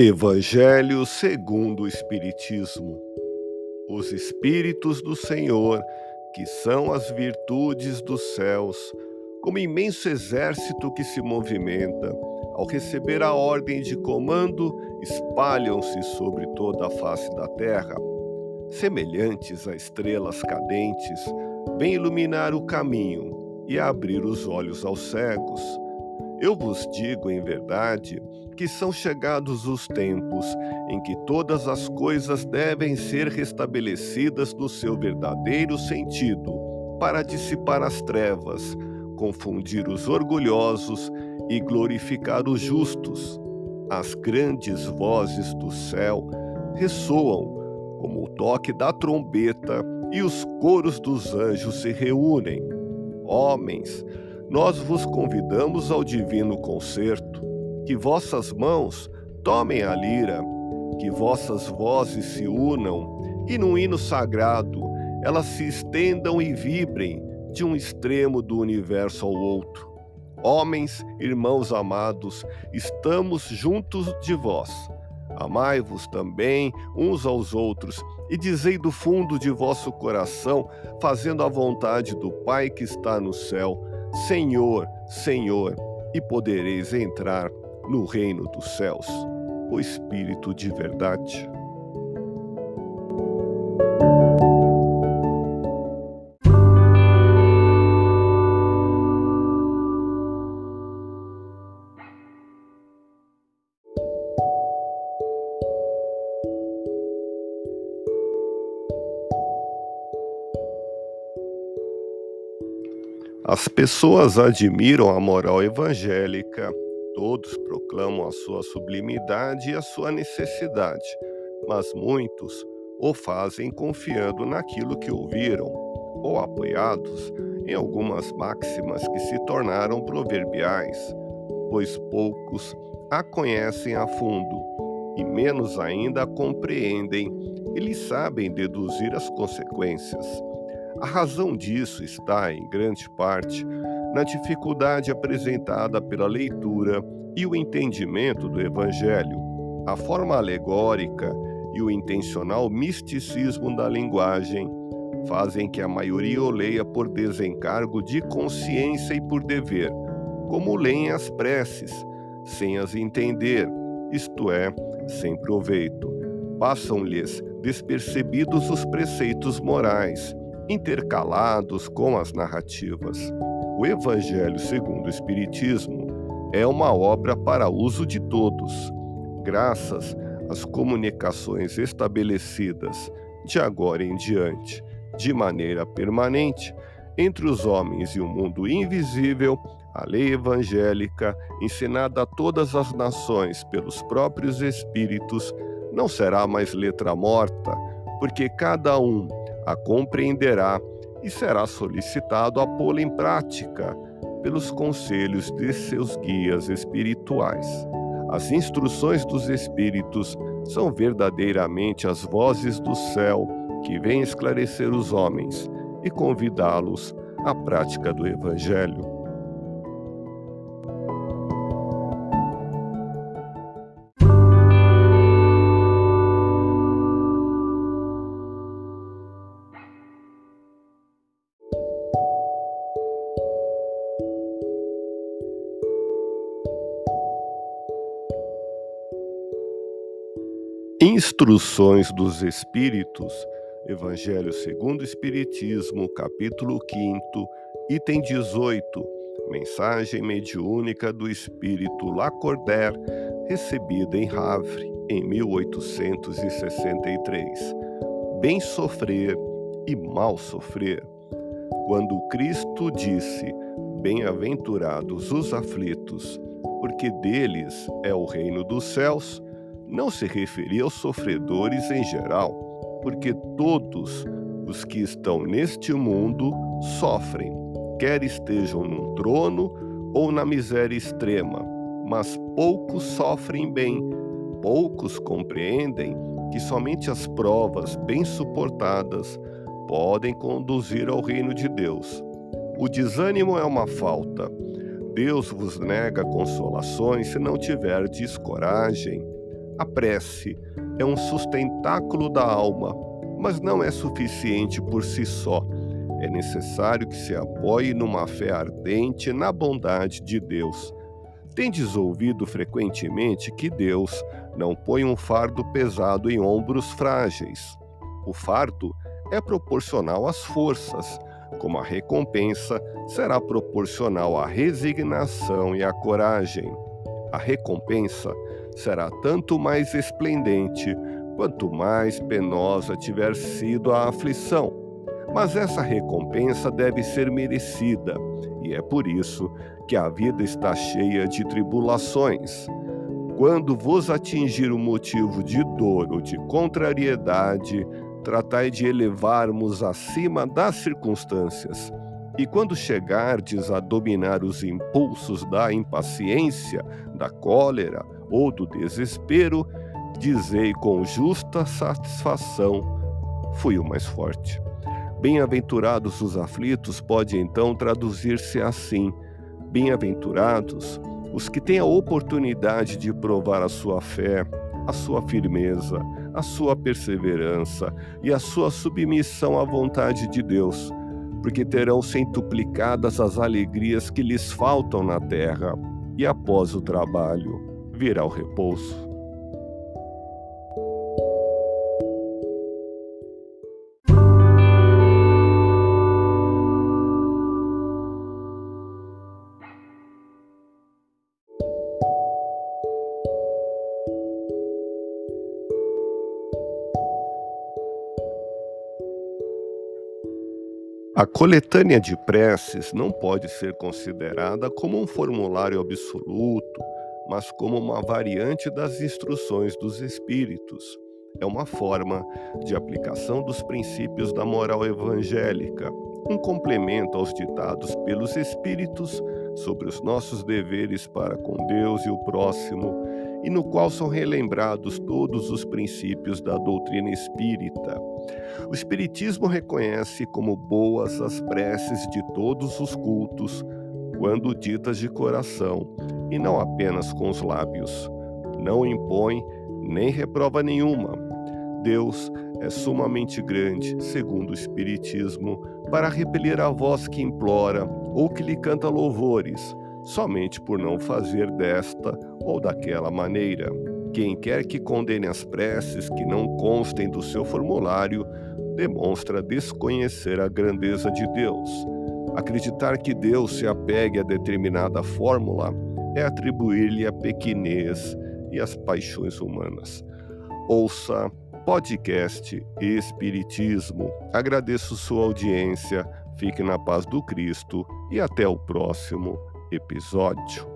Evangelho segundo o Espiritismo. Os Espíritos do Senhor, que são as virtudes dos céus, como imenso exército que se movimenta, ao receber a ordem de comando, espalham-se sobre toda a face da terra. Semelhantes a estrelas cadentes, vêm iluminar o caminho e abrir os olhos aos cegos eu vos digo em verdade que são chegados os tempos em que todas as coisas devem ser restabelecidas no seu verdadeiro sentido, para dissipar as trevas, confundir os orgulhosos e glorificar os justos. As grandes vozes do céu ressoam como o toque da trombeta e os coros dos anjos se reúnem. Homens, nós vos convidamos ao divino concerto, que vossas mãos tomem a lira, que vossas vozes se unam e num hino sagrado elas se estendam e vibrem de um extremo do universo ao outro. Homens, irmãos amados, estamos juntos de vós. Amai-vos também uns aos outros e dizei do fundo de vosso coração, fazendo a vontade do Pai que está no céu Senhor, Senhor, e podereis entrar no reino dos céus. O Espírito de verdade. As pessoas admiram a moral evangélica, todos proclamam a sua sublimidade e a sua necessidade, mas muitos o fazem confiando naquilo que ouviram ou apoiados em algumas máximas que se tornaram proverbiais, pois poucos a conhecem a fundo e menos ainda a compreendem e lhe sabem deduzir as consequências. A razão disso está, em grande parte, na dificuldade apresentada pela leitura e o entendimento do Evangelho, a forma alegórica e o intencional misticismo da linguagem fazem que a maioria o leia por desencargo de consciência e por dever, como leem as preces, sem as entender, isto é, sem proveito. Passam-lhes despercebidos os preceitos morais intercalados com as narrativas. O Evangelho segundo o Espiritismo é uma obra para uso de todos, graças às comunicações estabelecidas de agora em diante, de maneira permanente, entre os homens e o mundo invisível, a lei evangélica, ensinada a todas as nações pelos próprios Espíritos, não será mais letra morta, porque cada um a compreenderá e será solicitado a pô-la em prática pelos conselhos de seus guias espirituais. As instruções dos Espíritos são verdadeiramente as vozes do céu que vêm esclarecer os homens e convidá-los à prática do Evangelho. Instruções dos Espíritos, Evangelho segundo Espiritismo, capítulo 5, item 18, mensagem mediúnica do Espírito Lacordaire, recebida em Havre em 1863. Bem sofrer e mal sofrer. Quando Cristo disse: Bem-aventurados os aflitos, porque deles é o reino dos céus, não se referia aos sofredores em geral, porque todos os que estão neste mundo sofrem, quer estejam num trono ou na miséria extrema, mas poucos sofrem bem, poucos compreendem que somente as provas bem suportadas podem conduzir ao reino de Deus. O desânimo é uma falta. Deus vos nega consolações se não tiverdes coragem A prece é um sustentáculo da alma, mas não é suficiente por si só. É necessário que se apoie numa fé ardente na bondade de Deus. Tendes ouvido frequentemente que Deus não põe um fardo pesado em ombros frágeis. O fardo é proporcional às forças, como a recompensa será proporcional à resignação e à coragem. A recompensa será tanto mais esplendente quanto mais penosa tiver sido a aflição. Mas essa recompensa deve ser merecida, e é por isso que a vida está cheia de tribulações. Quando vos atingir o motivo de dor ou de contrariedade, tratai de elevarmos acima das circunstâncias. E quando chegardes a dominar os impulsos da impaciência, da cólera ou do desespero, dizei com justa satisfação: fui o mais forte. Bem-aventurados os aflitos pode então traduzir-se assim: bem-aventurados os que têm a oportunidade de provar a sua fé, a sua firmeza, a sua perseverança e a sua submissão à vontade de Deus, porque terão centuplicadas as alegrias que lhes faltam na terra, e após o trabalho virá o repouso. A coletânea de preces não pode ser considerada como um formulário absoluto, mas como uma variante das instruções dos Espíritos. É uma forma de aplicação dos princípios da moral evangélica, um complemento aos ditados pelos Espíritos sobre os nossos deveres para com Deus e o próximo, e no qual são relembrados todos os princípios da doutrina espírita. O Espiritismo reconhece como boas as preces de todos os cultos, quando ditas de coração, e não apenas com os lábios. Não impõe nem reprova nenhuma. Deus é sumamente grande, segundo o Espiritismo, para repelir a voz que implora ou que lhe canta louvores, somente por não fazer desta ou daquela maneira. Quem quer que condene as preces que não constem do seu formulário demonstra desconhecer a grandeza de Deus. Acreditar que Deus se apegue a determinada fórmula é atribuir-lhe a pequenez e as paixões humanas. Ouça podcast Espiritismo. Agradeço sua audiência, fique na paz do Cristo e até o próximo episódio.